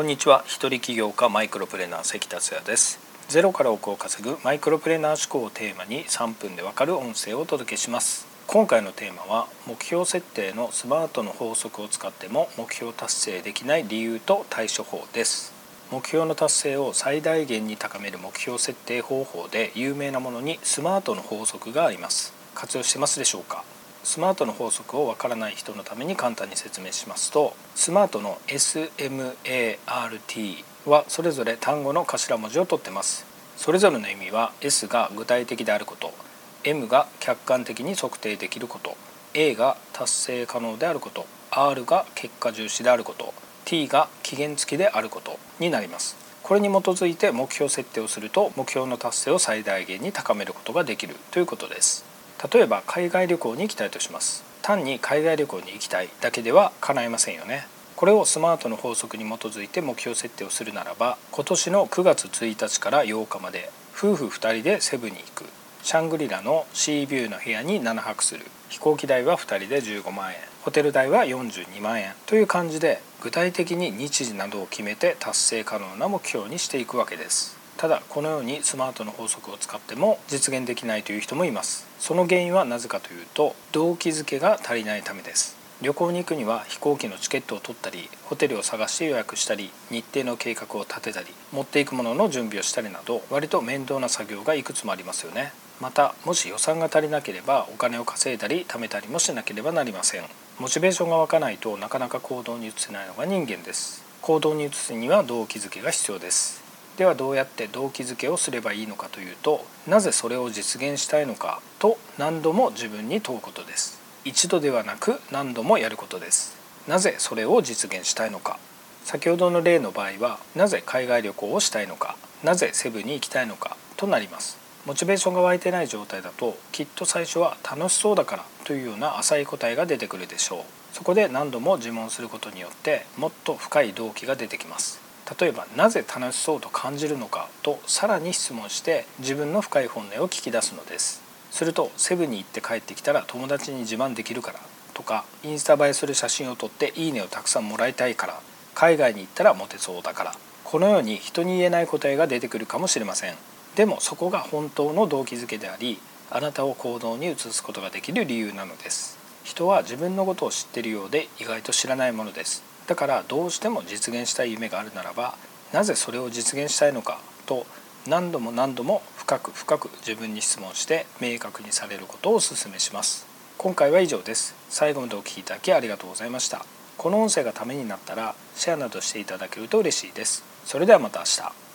こんにちは。一人起業家マイクロプレーナー関達也です。ゼロから億を稼ぐマイクロプレーナー思考をテーマに3分でわかる音声をお届けします。今回のテーマは目標設定のスマートの法則を使っても目標達成できない理由と対処法です。目標の達成を最大限に高める目標設定方法で有名なものにスマートの法則があります。活用してますでしょうか？スマートの法則をわからない人のために簡単に説明しますとスマートの SMART はそれぞれ単語の頭文字を取ってます。それぞれの意味は S が具体的であること M が客観的に測定できること A が達成可能であること R が結果重視であること T が期限付きであることになります。これに基づいて目標設定をすると目標の達成を最大限に高めることができるということです。例えば海外旅行に行きたいとします。単に海外旅行に行きたいだけでは叶いませんよね。これをスマートの法則に基づいて目標設定をするならば今年の9月1日から8日まで夫婦2人でセブンに行く。シャングリラのシービューの部屋に7泊する。飛行機代は2人で15万円。ホテル代は42万円。という感じで具体的に日時などを決めて達成可能な目標にしていくわけです。ただこのようにスマートの法則を使っても実現できないという人もいます。その原因はなぜかというと動機づけが足りないためです。旅行に行くには飛行機のチケットを取ったりホテルを探して予約したり日程の計画を立てたり持っていくものの準備をしたりなど割と面倒な作業がいくつもありますよね。またもし予算が足りなければお金を稼いだり貯めたりもしなければなりません。モチベーションが湧かないとなかなか行動に移せないのが人間です。行動に移すには動機づけが必要です。ではどうやって動機づけをすればいいのかというとなぜそれを実現したいのかと何度も自分に問うことです。一度ではなく何度もやることです。なぜそれを実現したいのか。先ほどの例の場合はなぜ海外旅行をしたいのか。なぜセブンに行きたいのか。となります。モチベーションが湧いてない状態だときっと最初は楽しそうだからというような浅い答えが出てくるでしょう。そこで何度も自問することによってもっと深い動機が出てきます。例えばなぜ楽しそうと感じるのかとさらに質問して自分の深い本音を聞き出すのです。するとセブンに行って帰ってきたら友達に自慢できるからとかインスタ映えする写真を撮っていいねをたくさんもらいたいから海外に行ったらモテそうだからこのように人に言えない答えが出てくるかもしれません。でもそこが本当の動機づけでありあなたを行動に移すことができる理由なのです。人は自分のことを知っているようで意外と知らないものです。だからどうしても実現したい夢があるならばなぜそれを実現したいのかと何度も何度も深く深く自分に質問して明確にされることをお勧めします。今回は以上です。最後までお聴きいただきありがとうございました。この音声がためになったらシェアなどしていただけると嬉しいです。それではまた明日。